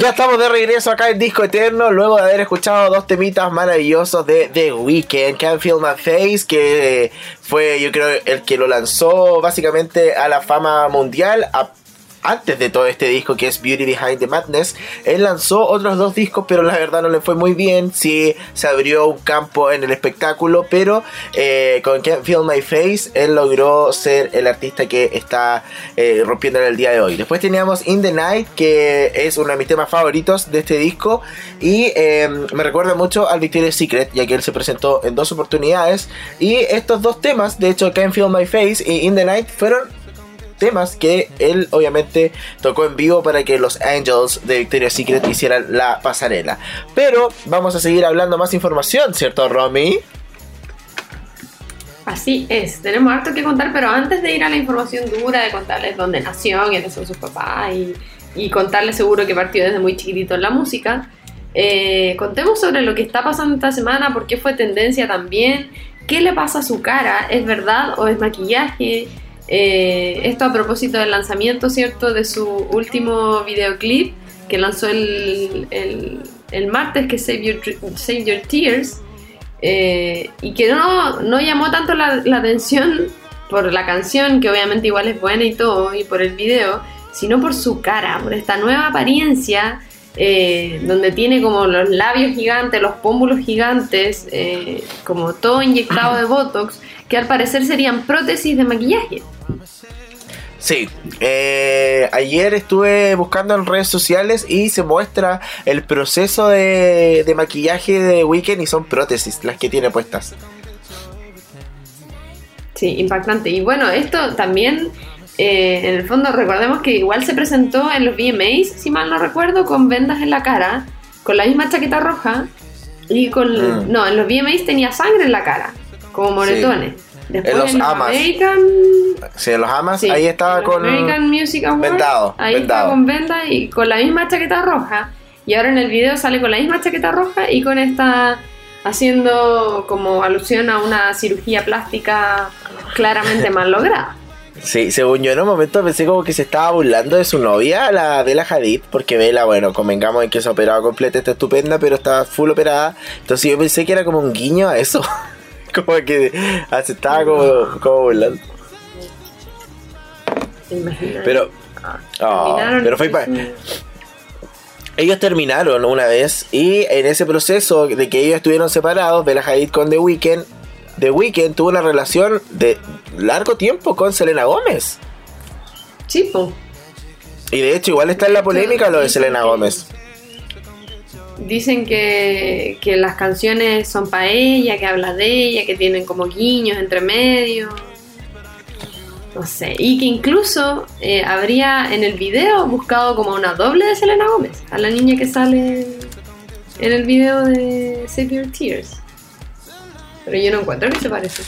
Ya estamos de regreso acá en Disco Eterno, luego de haber escuchado dos temitas maravillosos de The Weeknd, Can't Feel My Face, que fue yo creo el que lo lanzó básicamente a la fama mundial, antes de todo este disco que es Beauty Behind the Madness, él lanzó otros dos discos, pero la verdad no le fue muy bien. Sí, se abrió un campo en el espectáculo, pero eh, con Can't Feel My Face, él logró ser el artista que está eh, rompiendo en el día de hoy. Después teníamos In the Night, que es uno de mis temas favoritos de este disco, y em, me recuerda mucho al Victoria's Secret, ya que él se presentó en dos oportunidades. Y estos dos temas, de hecho, Can't Feel My Face y In the Night, fueron temas que él obviamente tocó en vivo para que los Angels de Victoria's Secret hicieran la pasarela. Pero vamos a seguir hablando más información, ¿cierto, Romy? Así es, tenemos harto que contar, pero antes de ir a la información dura, de contarles dónde nació, quiénes son sus papás y, contarles seguro que partió desde muy chiquitito en la música, eh, contemos sobre lo que está pasando esta semana, por qué fue tendencia también, qué le pasa a su cara, es verdad o es maquillaje, eh, esto a propósito del lanzamiento, ¿cierto?, de su último videoclip que lanzó el, el, martes, que es Save Your, Tears, eh, y que no, no, llamó tanto la, atención por la canción, que obviamente igual es buena y todo, y por el video, sino por su cara, por esta nueva apariencia. Eh, donde tiene como los labios gigantes, los pómulos gigantes, como todo inyectado de Botox, que al parecer serían prótesis de maquillaje. Sí, eh, ayer estuve buscando en redes sociales y se muestra el proceso de, maquillaje de Weekend y son prótesis las que tiene puestas. Sí, impactante. Y bueno, esto también, eh, en el fondo, recordemos que igual se presentó en los VMAs, si mal no recuerdo, con vendas en la cara, con la misma chaqueta roja y con... Mm. No, en los VMAs tenía sangre en la cara, como moretones. Después en los amas. American... Sí, en los amas, ahí estaba con. American Music Awards. Vendado. Ahí estaba con venda y con la misma chaqueta roja. Y ahora en el video sale con la misma chaqueta roja y con esta. haciendo como alusión a una cirugía plástica claramente mal lograda. Sí, según yo en un momento pensé como que se estaba burlando de su novia, la Bella Hadid, porque Bella, bueno, convengamos en que se ha operado completa, está estupenda, pero está full operada. Entonces yo pensé que era como un guiño a eso. como que aceptaba como, como Pero, ah, pero fue ellos terminaron una vez y en ese proceso de que ellos estuvieron separados, Bella Hadid con The Weeknd, The Weeknd tuvo una relación de largo tiempo con Selena Gómez. Sí, Y de hecho igual está en la polémica lo de Selena Gómez dicen que, las canciones son para ella, que habla de ella, que tienen como guiños entre medio. No sé. Y que incluso eh, habría en el video buscado como una doble de Selena Gómez, a la niña que sale en el video de Save Your Tears. Pero yo no encuentro que se parece.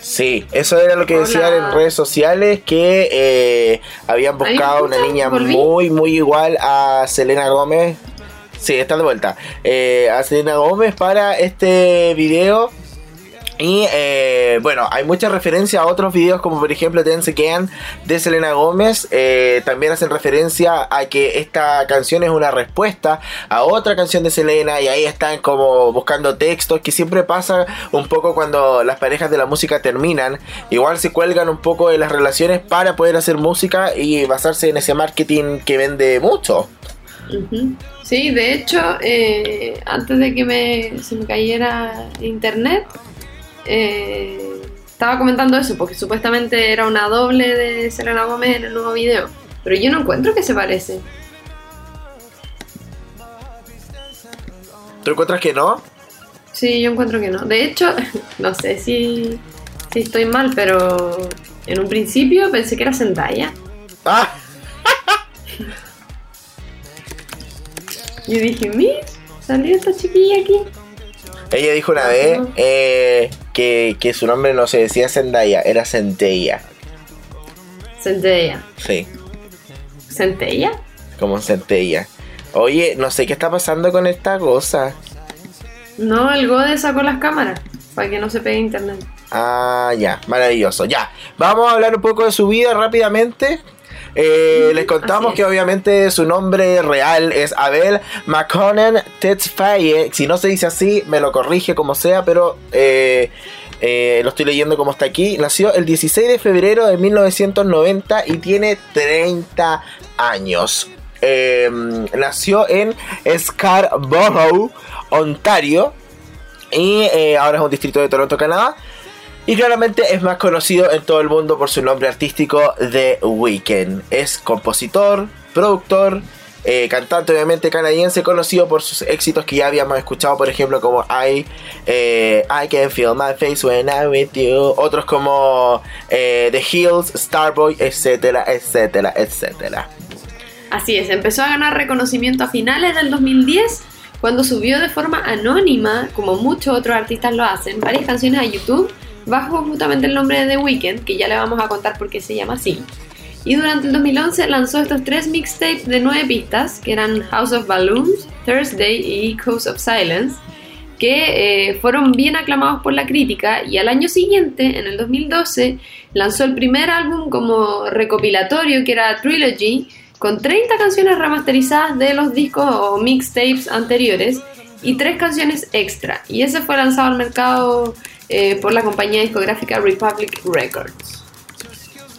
Sí, eso era lo que decían en redes sociales, que eh, habían buscado una niña muy, muy igual a Selena Gómez Sí, está de vuelta. A Selena Gómez para este video. Y eh, bueno, hay mucha referencia a otros videos como por ejemplo Dance Again de Selena Gómez. Eh, también hacen referencia a que esta canción es una respuesta a otra canción de Selena y ahí están como buscando textos que siempre pasa un poco cuando las parejas de la música terminan. Igual se cuelgan un poco de las relaciones para poder hacer música y basarse en ese marketing que vende mucho. Sí, de hecho, eh, antes de que me, se me cayera internet, eh, estaba comentando eso, porque supuestamente era una doble de Selena Gómez en el nuevo video. Pero yo no encuentro que se parece. ¿Tú encuentras que no? Sí, yo encuentro que no. De hecho, no sé si, si estoy mal, pero en un principio pensé que era Zendaya. ¡Ah! Yo dije, mi, salió esta chiquilla aquí. Ella dijo una vez eh, que, que, su nombre no se decía Zendaya, era Centella. Centella. Sí. ¿Centella? Como Centella. Oye, no sé qué está pasando con esta cosa. No, el Gode sacó las cámaras para que no se pegue internet. Ah, ya, maravilloso. Ya, vamos a hablar un poco de su vida rápidamente. Eh, les contamos que obviamente su nombre real es Abel McConan Tetzfaye. Si no se dice así, me lo corrige como sea, pero eh, eh, lo estoy leyendo como está aquí. Nació el 16 de febrero de 1990 y tiene 30 años. nació en Scarborough, Ontario. Y ahora es un distrito de Toronto, Canadá. Y claramente es más conocido en todo el mundo por su nombre artístico The Weeknd. Es compositor, productor, eh, cantante obviamente canadiense conocido por sus éxitos que ya habíamos escuchado, por ejemplo como I, eh, I Can Feel My Face When I'm With You, otros como eh, The Hills, Starboy, etcétera, etcétera, etcétera. Así es, empezó a ganar reconocimiento a finales del 2010 cuando subió de forma anónima, como muchos otros artistas lo hacen, varias canciones a YouTube bajo justamente el nombre de The Weeknd, que ya le vamos a contar por qué se llama así. Y durante el 2011 lanzó estos tres mixtapes de nueve pistas, que eran House of Balloons, Thursday y Coast of Silence, que eh, fueron bien aclamados por la crítica y al año siguiente, en el 2012, lanzó el primer álbum como recopilatorio que era Trilogy, con 30 canciones remasterizadas de los discos o mixtapes anteriores y tres canciones extra. Y ese fue lanzado al mercado eh, por la compañía discográfica Republic Records.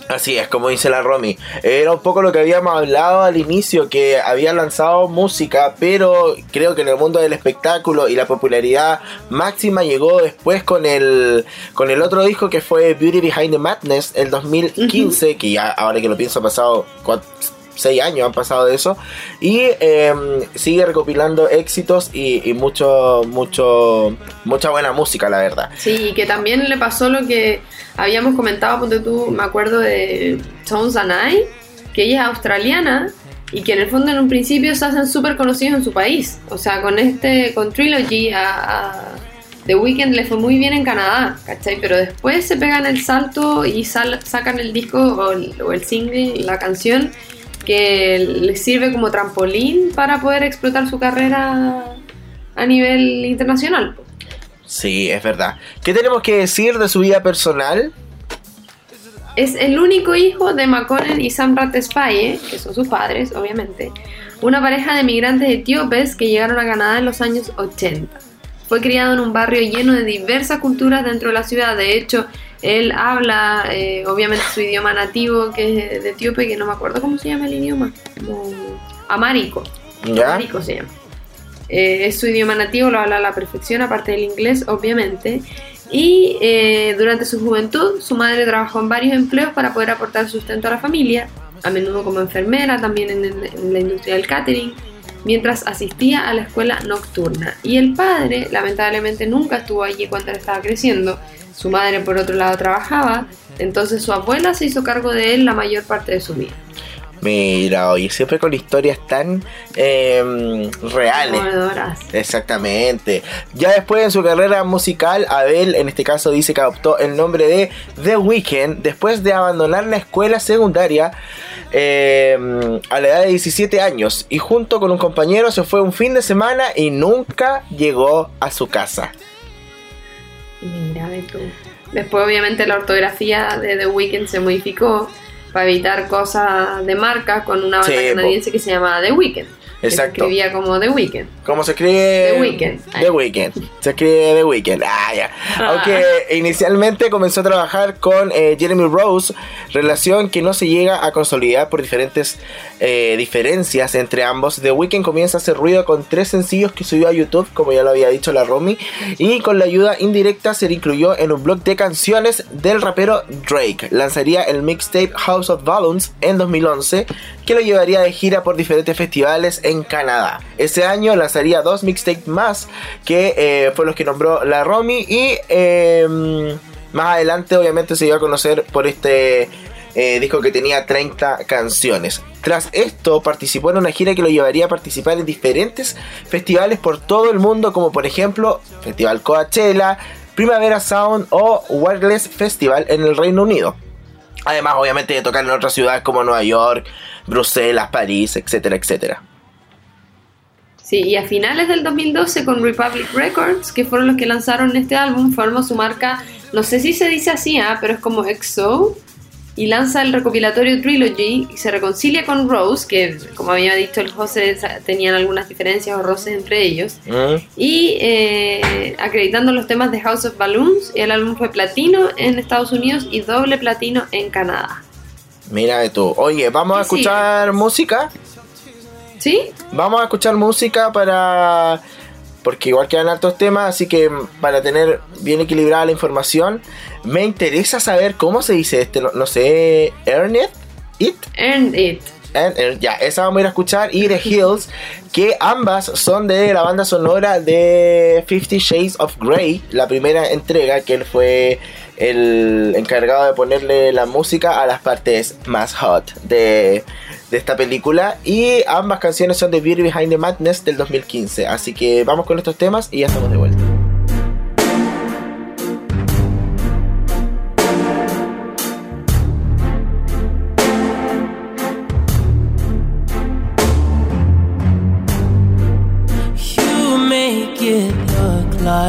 Así es, como dice la Romy. Era un poco lo que habíamos hablado al inicio, que había lanzado música, pero creo que en el mundo del espectáculo y la popularidad máxima llegó después con el, con el otro disco que fue Beauty Behind the Madness, el 2015, que ya ahora que lo pienso ha pasado seis años han pasado de eso. Y em, sigue recopilando éxitos y, mucho, mucho, mucha buena música, la verdad. Sí, y que también le pasó lo que habíamos comentado, porque tú, me acuerdo de Tones and I, que ella es australiana y que en el fondo en un principio se hacen súper conocidos en su país. O sea, con este, con Trilogy a, The Weeknd le fue muy bien en Canadá, ¿cachai? Pero después se pegan el salto y sacan el disco o el, o el single, la canción, que le sirve como trampolín para poder explotar su carrera a nivel internacional. Sí, es verdad. ¿Qué tenemos que decir de su vida personal? Es el único hijo de Maconen y Samrat Espaye, que son sus padres, obviamente, una pareja de migrantes etíopes que llegaron a Canadá en los años 80. Fue criado en un barrio lleno de diversas culturas dentro de la ciudad, de hecho, él habla, eh, obviamente, su idioma nativo, que es de etíope, que no me acuerdo cómo se llama el idioma. Como Amarico. Amarico se llama. Eh, es su idioma nativo, lo habla a la perfección, aparte del inglés, obviamente. Y eh, durante su juventud, su madre trabajó en varios empleos para poder aportar sustento a la familia, a menudo como enfermera, también en, en la industria del catering, mientras asistía a la escuela nocturna. Y el padre, lamentablemente, nunca estuvo allí cuando él estaba creciendo su madre, por otro lado, trabajaba, entonces su abuela se hizo cargo de él la mayor parte de su vida. Mira, oye, siempre con historias tan em, reales. Exactamente. Ya después en su carrera musical, Abel, en este caso, dice que adoptó el nombre de The Weeknd después de abandonar la escuela secundaria em, a la edad de 17 años y junto con un compañero se fue un fin de semana y nunca llegó a su casa. Mira, de tú. Después, obviamente, la ortografía de The Weeknd se modificó para evitar cosas de marca con una banda canadiense que se llamaba The Weeknd. Exacto. se escribía como The Weeknd. ¿Cómo se escribe? The Weeknd. The Weeknd. Se escribe The Weeknd. Ah, ya. Ah. Aunque inicialmente comenzó a trabajar con eh, Jeremy Rose, relación que no se llega a consolidar por diferentes eh, diferencias entre ambos. The Weeknd comienza a hacer ruido con tres sencillos que subió a YouTube, como ya lo había dicho la Romy, y con la ayuda indirecta se le incluyó en un blog de canciones del rapero Drake. Lanzaría el mixtape House of Balloons en 2011, que lo llevaría de gira por diferentes festivales en Canadá. Ese año lanzaría dos mixtapes más, que eh, fue los que nombró la Romy, y em, más adelante obviamente se dio a conocer por este eh, disco que tenía 30 canciones. Tras esto, participó en una gira que lo llevaría a participar en diferentes festivales por todo el mundo, como por ejemplo Festival Coachella, Primavera Sound o Wireless Festival en el Reino Unido. Además, obviamente, de tocar en otras ciudades como Nueva York, Bruselas, París, etcétera, etcétera. Sí, y a finales del 2012 con Republic Records, que fueron los que lanzaron este álbum, formó su marca no sé si se dice así, ¿ah? pero es como EXO, y lanza el recopilatorio Trilogy y se reconcilia con Rose, que como había dicho el José, tenían algunas diferencias o roces entre ellos, Mm. y eh, acreditando los temas de House of Balloons, y el álbum fue platino en Estados Unidos y doble platino en Canadá. Mira de tú. Oye, vamos a escuchar música. ¿Sí? Vamos a escuchar música para. Porque igual quedan altos temas, así que para tener bien equilibrada la información, me interesa saber cómo se dice este, no, no sé, Earn It, It, Earned It. Ya, esa vamos a ir a escuchar. Y The Hills, que ambas son de la banda sonora de Fifty Shades of Grey, la primera entrega, que él fue el encargado de ponerle la música a las partes más hot de, de esta película. Y ambas canciones son de Beauty Behind the Madness del 2015. Así que vamos con estos temas y ya estamos de vuelta.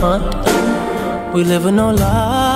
Hunt. We live with no lies.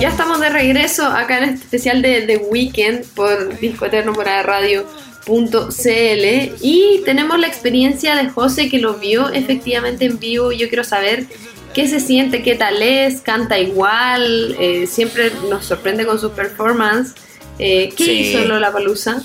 Ya estamos de regreso acá en este especial de The Weekend por Disco Eterno por Radio.cl y tenemos la experiencia de José que lo vio efectivamente en vivo. Yo quiero saber qué se siente, qué tal es, canta igual, eh, siempre nos sorprende con su performance. Eh, ¿Qué Sí. hizo Lola Palusa?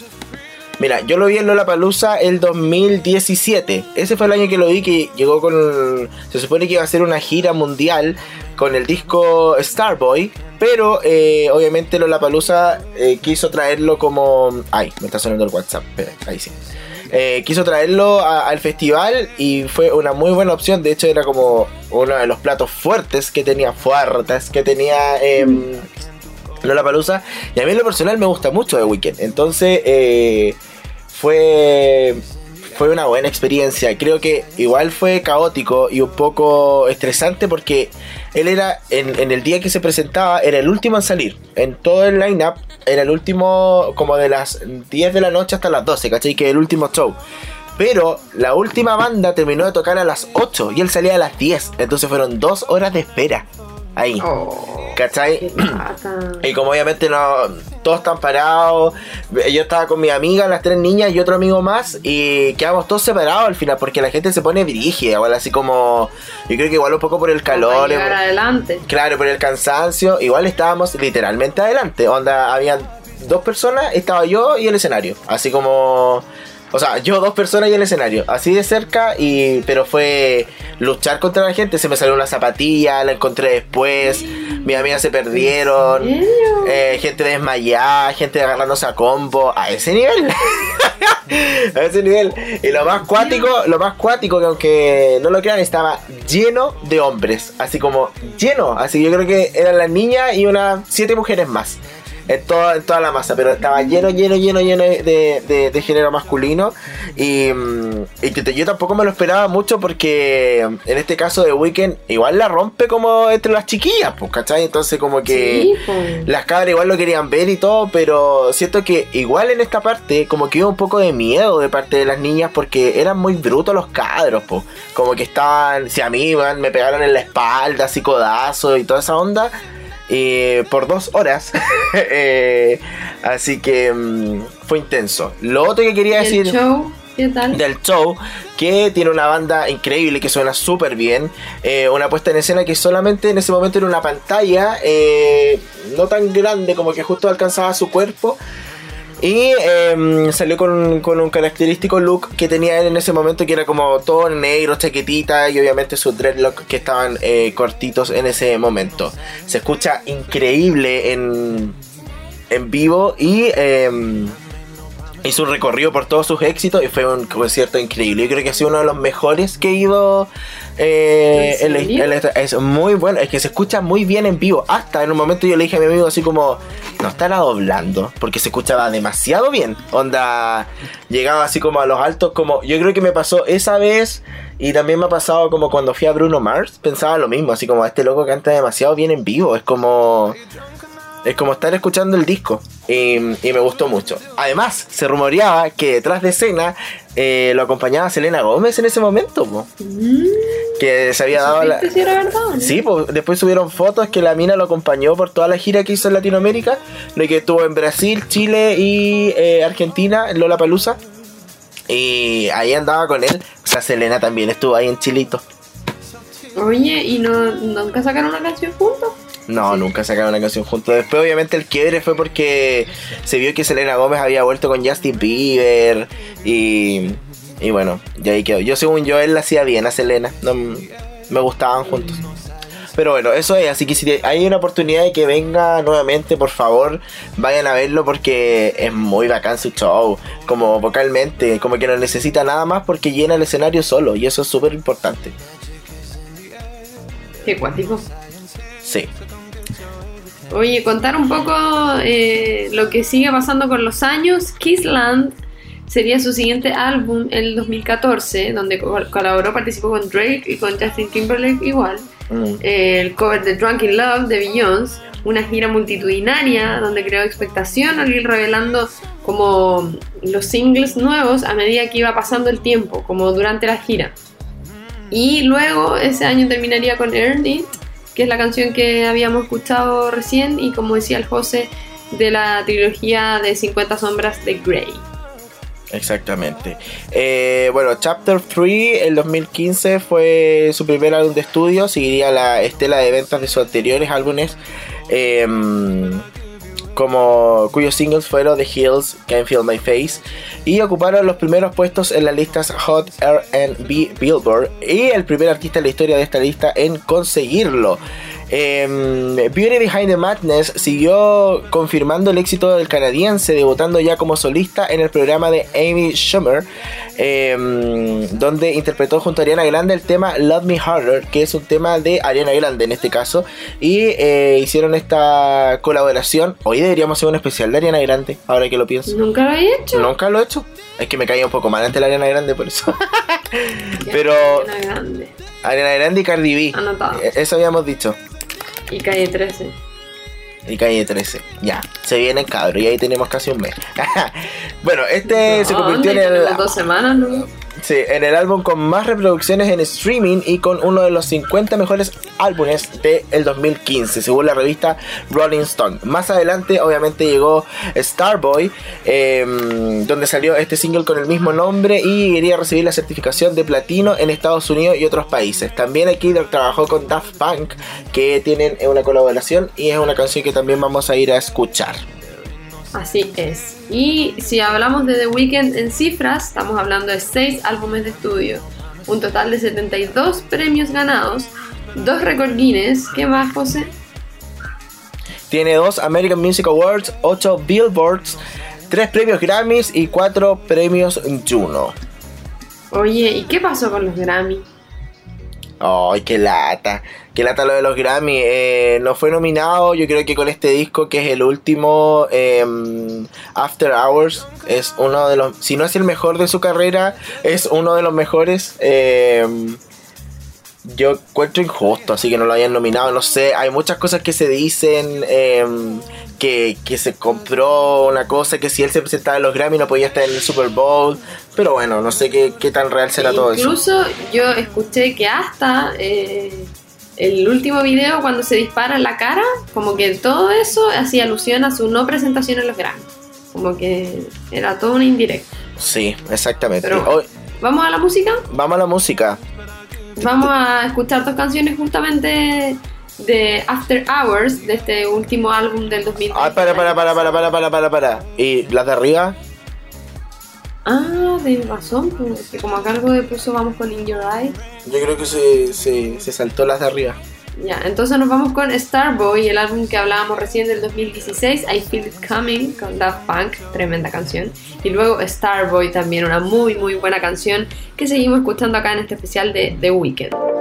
Mira, yo lo vi en Lollapalooza el 2017. Ese fue el año que lo vi, que llegó con... Se supone que iba a ser una gira mundial con el disco Starboy. Pero eh, obviamente Lollapalooza eh, quiso traerlo como... Ay, me está sonando el WhatsApp. Espera, ahí sí. Eh, quiso traerlo a- al festival y fue una muy buena opción. De hecho, era como uno de los platos fuertes que tenía, fuertes que tenía... Lollapalooza y a mí en lo personal me gusta mucho The Weeknd entonces eh, fue fue una buena experiencia creo que igual fue caótico y un poco estresante porque él era en, en el día que se presentaba era el último en salir en todo el line-up era el último como de las 10 de la noche hasta las 12 ¿cachai? que el último show Pero la última banda terminó de tocar a las 8 y él salía a las 10. Entonces fueron dos horas de espera. Ahí. Oh, ¿Cachai? Y como obviamente no, todos están parados, yo estaba con mi amiga, las tres niñas y otro amigo más, y quedamos todos separados al final, porque la gente se pone brígida, igual así como, yo creo que igual un poco por el Para calor, llegar eh, adelante. claro, por el cansancio, igual estábamos literalmente adelante, onda, habían dos personas, estaba yo y el escenario, así como... O sea, yo dos personas y el escenario, así de cerca, y pero fue luchar contra la gente. Se me salió una zapatilla, la encontré después, mis amigas se perdieron, eh, gente desmayada, gente agarrándose a combo, a ese nivel. a ese nivel. Y lo más cuático, lo más cuático que aunque no lo crean, estaba lleno de hombres. Así como lleno. Así que yo creo que eran las niñas y unas siete mujeres más. En toda, en toda la masa, pero estaba lleno, lleno, lleno, lleno de, de- de género masculino. Y, mm, y que te- yo tampoco me lo esperaba mucho porque en este caso de Weekend igual la rompe como entre las chiquillas, pues, ¿cachai? Entonces como que... Sí, pues. Las cabras igual lo querían ver y todo, pero siento que igual en esta parte como que hubo un poco de miedo de parte de las niñas porque eran muy brutos los cabros, po. Como que estaban, si a mí iban, me pegaron en la espalda, así codazo y toda esa onda. Eh, por dos horas. Eh, así que mm, fue intenso. Lo otro que quería ¿Y decir el show? ¿Qué tal? del show que tiene una banda increíble que suena súper bien eh, una puesta en escena que solamente en ese momento era una pantalla eh, no tan grande como que justo alcanzaba su cuerpo y em, salió con, con un característico look que tenía él en ese momento que era como todo negro, chaquetita y obviamente sus dreadlocks que estaban eh, cortitos en ese momento. Se escucha increíble en, en vivo y em, hizo un recorrido por todos sus éxitos y fue un concierto increíble. Yo creo que ha sido uno de los mejores que he ido. eh, ¿En la- es muy bueno, es que se escucha muy bien en vivo. Hasta en un momento yo le dije a mi amigo así como, no estará doblando, porque se escuchaba demasiado bien. Onda, llegaba así como a los altos, como yo creo que me pasó esa vez y también me ha pasado como cuando fui a Bruno Mars, pensaba lo mismo, así como este loco canta demasiado bien en vivo, es como... Es como estar escuchando el disco. Y, y me gustó mucho. Además, se rumoreaba que detrás de escena eh, lo acompañaba Selena Gómez en ese momento. po. Que se había dado la. ¿Supiste si era verdad? o no? Sí, pues después subieron fotos que la mina lo acompañó por toda la gira que hizo en Latinoamérica. De que estuvo en Brasil, Chile y eh, Argentina, en Lola Palusa. Y ahí andaba con él. O sea, Selena también estuvo ahí en Chilito. Oye, ¿y no, nunca sacaron una canción juntos? No, nunca sacaron una canción juntos. Después, obviamente, el quiebre fue porque se vio que Selena Gómez había vuelto con Justin Bieber. Y, y bueno, ya ahí quedó. Yo, según yo, él la hacía bien a Selena. No, me gustaban juntos. Pero bueno, eso es. Así que si hay una oportunidad de que venga nuevamente, por favor, vayan a verlo porque es muy bacán su show. Como vocalmente, como que no necesita nada más porque llena el escenario solo. Y eso es súper importante. Qué cuático. Sí. Oye, contar un poco eh, lo que sigue pasando con los años. Kissland sería su siguiente álbum en el 2014, donde co- colaboró, participó con Drake y con Justin Timberlake igual. Mm. Eh, el cover de Drunk in Love de Beyoncé, una gira multitudinaria donde creó expectación al ir revelando como los singles nuevos a medida que iba pasando el tiempo, como durante la gira. Y luego ese año terminaría con Earn It, que es la canción que habíamos escuchado recién y como decía el José, de la trilogía de 50 sombras de Grey. Exactamente. Eh, bueno, Chapter 3, el 2015 fue su primer álbum de estudio, seguiría la estela de ventas de sus anteriores álbumes, eh, como cuyos singles fueron The Hills, Can't Feel My Face, y ocuparon los primeros puestos en las listas Hot R&B Billboard, y el primer artista en la historia de esta lista en conseguirlo. Em, Beauty Behind the Madness siguió confirmando el éxito del canadiense, debutando ya como solista en el programa de Amy Schumer, em, donde interpretó junto a Ariana Grande el tema Love Me Harder, que es un tema de Ariana Grande en este caso, y eh, hicieron esta colaboración. Hoy deberíamos hacer un especial de Ariana Grande, ahora que lo pienso. Nunca lo había hecho. Nunca lo he hecho. Es que me caía un poco mal ante la Ariana Grande por eso. Pero grande. Ariana Grande y Cardi B. Anotado. Eh, Eso habíamos dicho. Y calle 13. Y calle 13. Ya, se viene cabro y ahí tenemos casi un mes. bueno, este se convirtió en el. Dos semanas, ¿no? Sí, en el álbum con más reproducciones en streaming y con uno de los 50 mejores álbumes del 2015, según la revista Rolling Stone. Más adelante, obviamente, llegó Starboy, eh, donde salió este single con el mismo nombre y iría a recibir la certificación de platino en Estados Unidos y otros países. También aquí trabajó con Daft Punk, que tienen una colaboración y es una canción que también vamos a ir a escuchar. Así es. Y si hablamos de The Weeknd en cifras, estamos hablando de 6 álbumes de estudio, un total de 72 premios ganados, 2 récord Guinness. ¿Qué más, José? Tiene dos American Music Awards, 8 Billboards, 3 premios Grammys y 4 premios Juno. Oye, ¿y qué pasó con los Grammy? Ay, qué lata. Qué lata lo de los Grammy. Eh, no fue nominado, yo creo que con este disco, que es el último, eh, After Hours, es uno de los, si no es el mejor de su carrera, es uno de los mejores. Eh, yo encuentro injusto, así que no lo hayan nominado. No sé, hay muchas cosas que se dicen. eh, que, que se compró una cosa, que si él se presentaba en los Grammy no podía estar en el Super Bowl. Pero bueno, no sé qué, qué tan real será todo eso. Incluso yo escuché que hasta eh, el último video cuando se dispara en la cara, como que todo eso hacía alusión a su no presentación en los Grammy. Como que era todo una indirecta. Sí, exactamente. Pero- Hoy- ¿Vamos a la música? vamos a la música. Vamos a escuchar dos canciones justamente de After Hours, de este último álbum del 2000. Ah, para, para, para, para, para, para, para, para. ¿Y las de arriba? Ah, de razón, pues, que como acá algo de puso vamos con In Your Eye. Yo creo que se, se, se saltó las de arriba. Ya, entonces nos vamos con Starboy, el álbum que hablábamos recién del 2016, I Feel It Coming, con Daft Punk, tremenda canción. Y luego Starboy, también una muy, muy buena canción que seguimos escuchando acá en este especial de The Weeknd.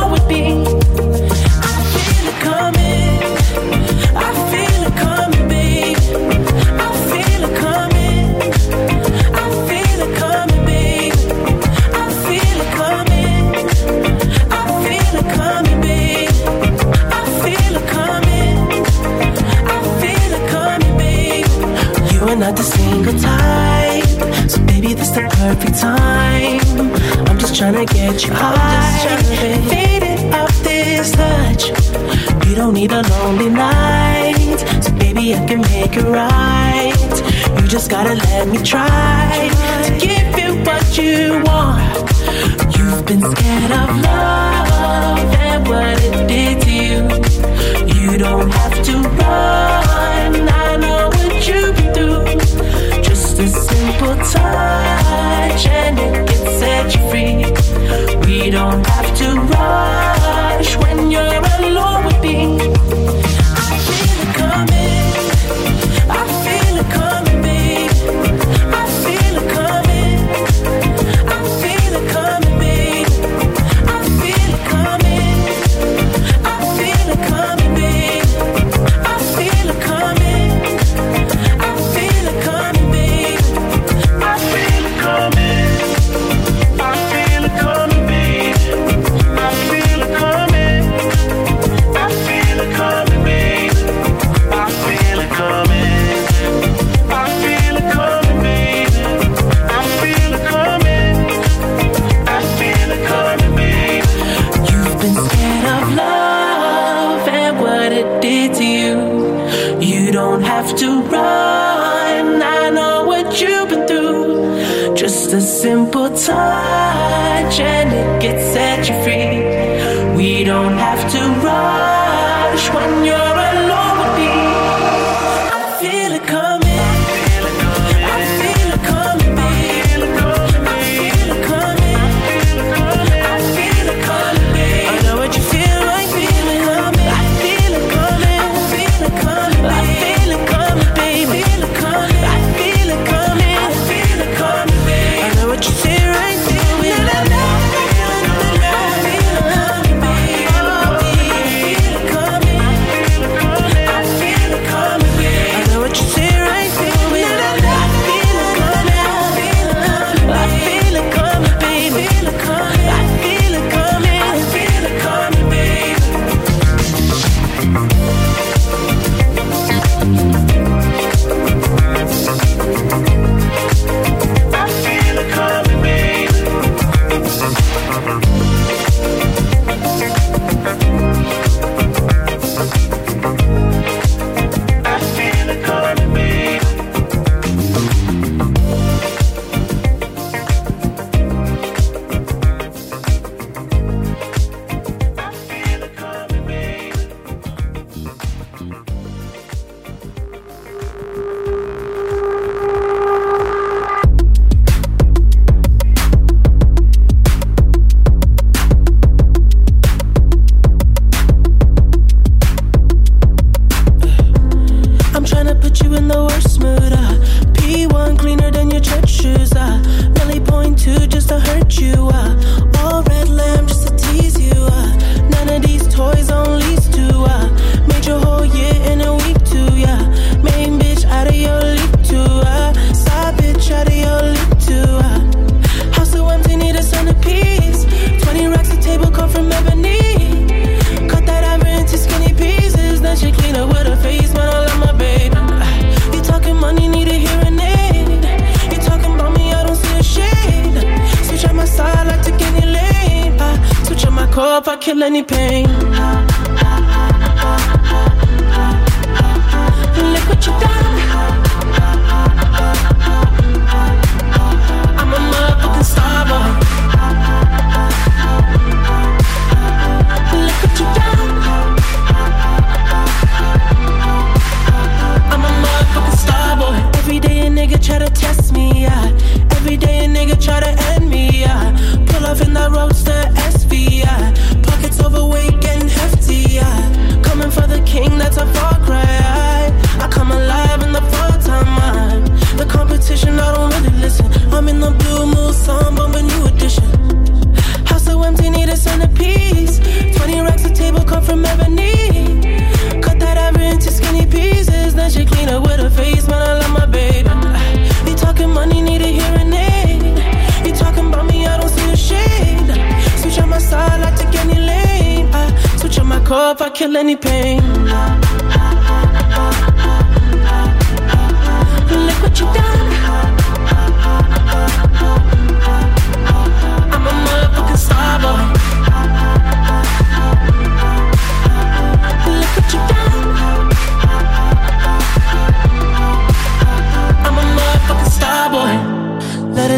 love, I kill any pain.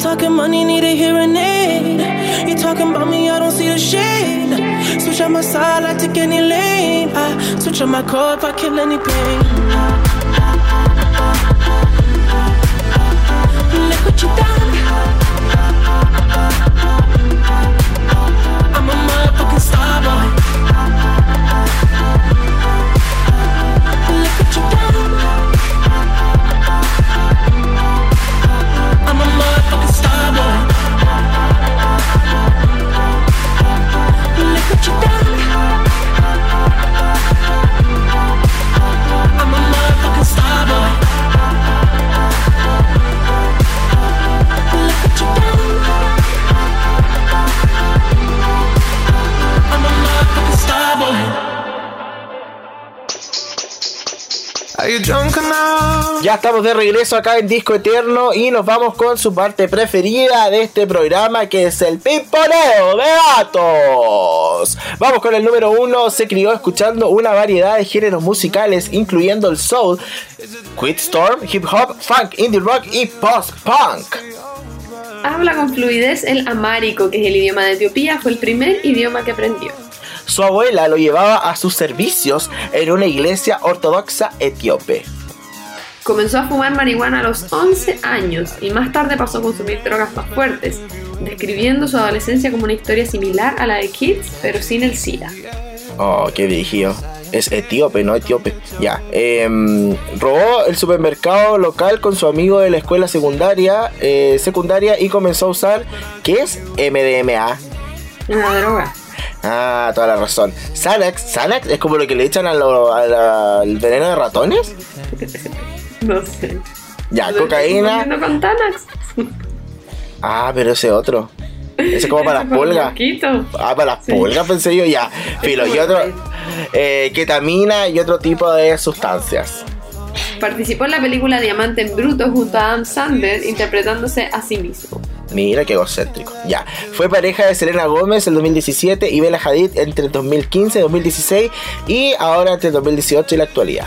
talking money, need a hearing aid. You talking about me, I don't see the shade. Switch on my side, I take any lane. I switch on my core if I kill any pain. I estamos de regreso acá en Disco Eterno y nos vamos con su parte preferida de este programa que es el pimponeo de gatos. Vamos con el número uno, se crió escuchando una variedad de géneros musicales incluyendo el soul, Storm, hip hop, funk, indie rock y post-punk. Habla con fluidez el amárico, que es el idioma de Etiopía, fue el primer idioma que aprendió. Su abuela lo llevaba a sus servicios en una iglesia ortodoxa etíope. Comenzó a fumar marihuana a los 11 años y más tarde pasó a consumir drogas más fuertes, describiendo su adolescencia como una historia similar a la de Kids, pero sin el SIDA. Oh, qué dirigido. Es etíope, no etíope. Ya. em, robó el supermercado local con su amigo de la escuela secundaria, eh, secundaria y comenzó a usar, ¿qué es? MDMA. Una droga. Ah, toda la razón. Xanax, Xanax es como lo que le echan a lo- a la- al veneno de ratones. No sé. Ya, ¿Lo cocaína. estoy con Tanax? Ah, pero ese otro. Ese es como para las. Mosquito. Ah, para las Sí. pulgas pensé yo ya. Filo, y otro. eh, ketamina y otro tipo de sustancias. Participó en la película Diamante en Bruto junto a Adam Sandler, interpretándose a sí mismo. Mira qué egocéntrico. Ya. Fue pareja de Selena Gómez en 2017 y Bella Hadid entre 2015 y 2016 y ahora entre 2018 y la actualidad.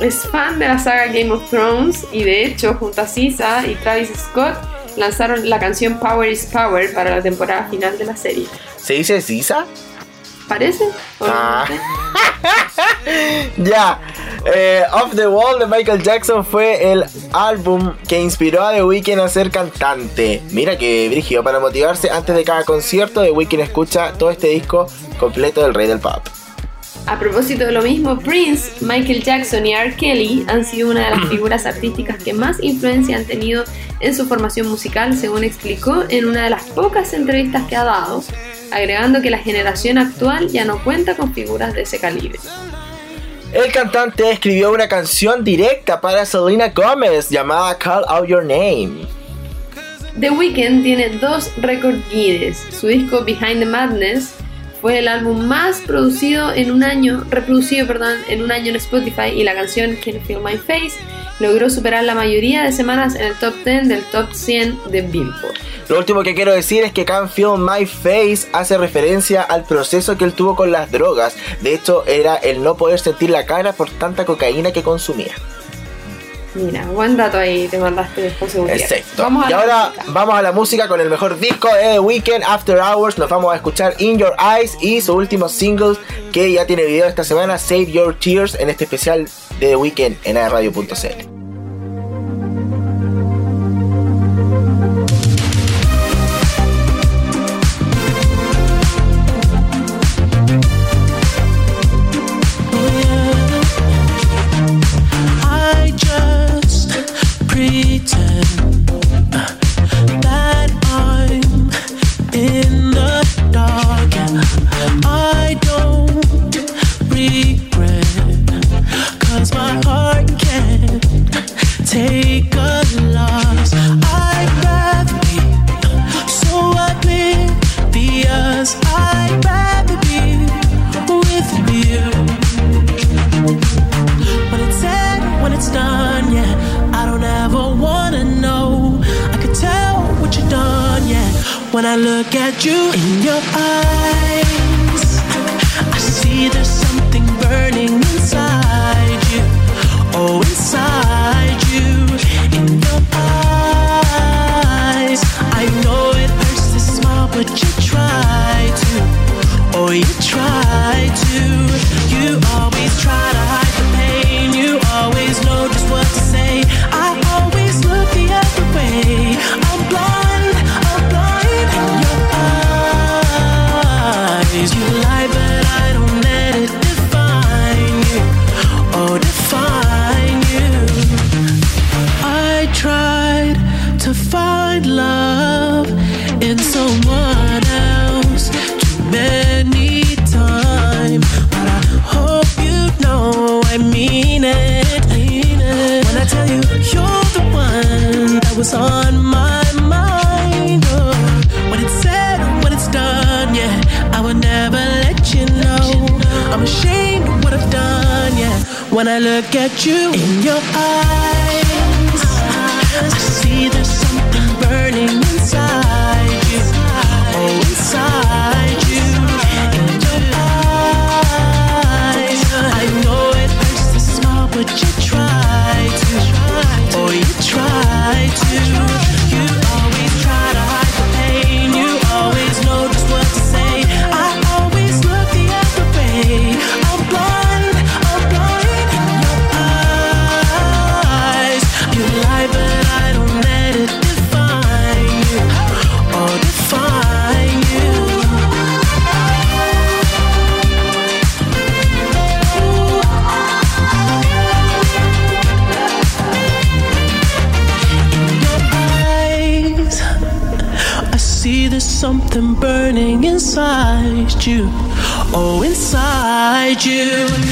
Es fan de la saga Game of Thrones y de hecho, junto a Sisa y Travis Scott, lanzaron la canción Power is Power para la temporada final de la serie. ¿Se dice Sisa? ¿Parece? Ah. Ya. Eh, Off the Wall de Michael Jackson fue el álbum que inspiró a The Weeknd a ser cantante. Mira que brígido, para motivarse antes de cada concierto, The Weeknd escucha todo este disco completo del Rey del Pop. A propósito de lo mismo, Prince, Michael Jackson y R. Kelly han sido una de las figuras artísticas que más influencia han tenido en su formación musical, según explicó en una de las pocas entrevistas que ha dado, agregando que la generación actual ya no cuenta con figuras de ese calibre. El cantante escribió una canción directa para Selena Gomez llamada Call Out Your Name. The Weeknd tiene dos récord Guinness. Su disco Behind the Madness fue el álbum más producido en un año, reproducido, perdón, en un año en Spotify y la canción Can't Feel My Face logró superar la mayoría de semanas en el top 10 del top 100 de Billboard. Lo último que quiero decir es que Can't Feel My Face hace referencia al proceso que él tuvo con las drogas. De hecho, era el no poder sentir la cara por tanta cocaína que consumía. Mira, buen dato ahí te mandaste José Gutiérrez. Exacto. Vamos y ahora música. vamos a la música con el mejor disco de The Weeknd, After Hours. Nos vamos a escuchar In Your Eyes y su último single que ya tiene video esta semana, Save Your Tears, en este especial de The Weeknd en radio.cl. you you. Oh, inside you.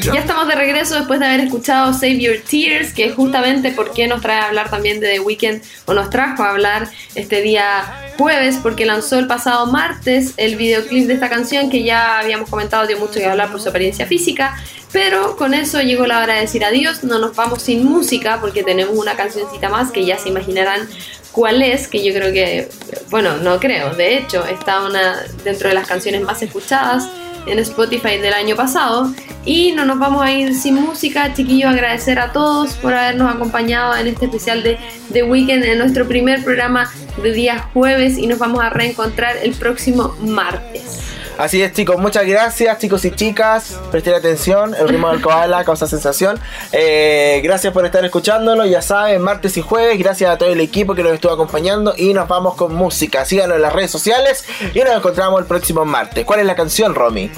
Ya estamos de regreso después de haber escuchado Save Your Tears, que es justamente por qué nos trae a hablar también de The Weeknd, o nos trajo a hablar este día jueves, porque lanzó el pasado martes el videoclip de esta canción que ya habíamos comentado, dio mucho que hablar por su apariencia física, pero con eso llegó la hora de decir adiós, no nos vamos sin música, porque tenemos una cancioncita más que ya se imaginarán cuál es, que yo creo que, bueno, no creo, de hecho, está una dentro de las canciones más escuchadas en Spotify del año pasado. Y no nos vamos a ir sin música, chiquillos. Agradecer a todos por habernos acompañado en este especial de The Weekend, en nuestro primer programa de día jueves. Y nos vamos a reencontrar el próximo martes. Así es, chicos, muchas gracias, chicos y chicas. Presten atención, el ritmo del koala causa sensación. Eh, gracias por estar escuchándolo, ya saben, martes y jueves. Gracias a todo el equipo que nos estuvo acompañando. Y nos vamos con música. Síganos en las redes sociales y nos encontramos el próximo martes. ¿Cuál es la canción, Romy?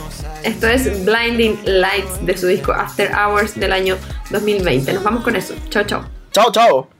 Esto es Blinding Lights de su disco After Hours del año 2020. Nos vamos con eso. Chao, chao. Chao, chao.